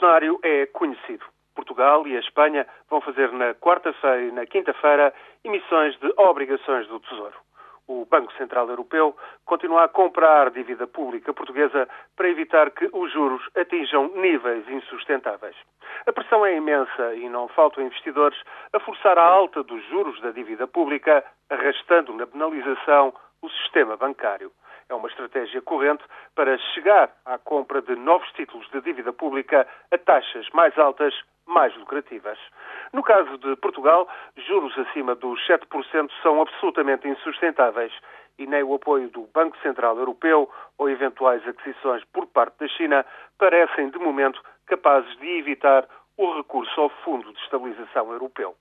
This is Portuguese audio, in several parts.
cenário é conhecido. Portugal e a Espanha vão fazer na quarta-feira e na quinta-feira emissões de obrigações do Tesouro. O Banco Central Europeu continua a comprar dívida pública portuguesa para evitar que os juros atinjam níveis insustentáveis. A pressão é imensa e não faltam investidores a forçar a alta dos juros da dívida pública, arrastando na penalização o sistema bancário. É uma estratégia corrente para chegar à compra de novos títulos de dívida pública a taxas mais altas, mais lucrativas. No caso de Portugal, juros acima dos 7% são absolutamente insustentáveis e nem o apoio do Banco Central Europeu ou eventuais aquisições por parte da China parecem, de momento, capazes de evitar o recurso ao Fundo de Estabilização Europeu.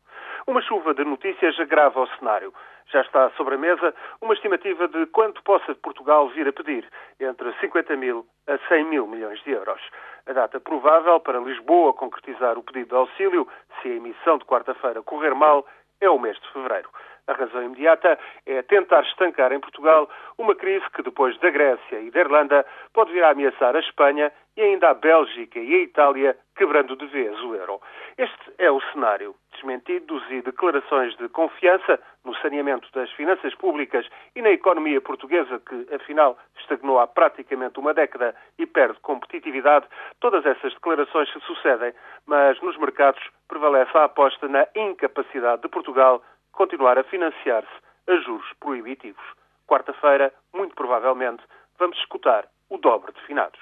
Uma chuva de notícias agrava o cenário. Já está sobre a mesa uma estimativa de quanto possa Portugal vir a pedir, entre 50 mil a 100 mil milhões de euros. A data provável para Lisboa concretizar o pedido de auxílio, se a emissão de quarta-feira correr mal, é o mês de fevereiro. A razão imediata é tentar estancar em Portugal uma crise que, depois da Grécia e da Irlanda, pode vir a ameaçar a Espanha e ainda a Bélgica e a Itália, quebrando de vez o euro. Este é o cenário. Desmentidos e declarações de confiança no saneamento das finanças públicas e na economia portuguesa, que afinal estagnou há praticamente uma década e perde competitividade, todas essas declarações se sucedem, mas nos mercados prevalece a aposta na incapacidade de Portugal continuar a financiar-se a juros proibitivos. Quarta-feira, muito provavelmente, vamos escutar o dobro de finados.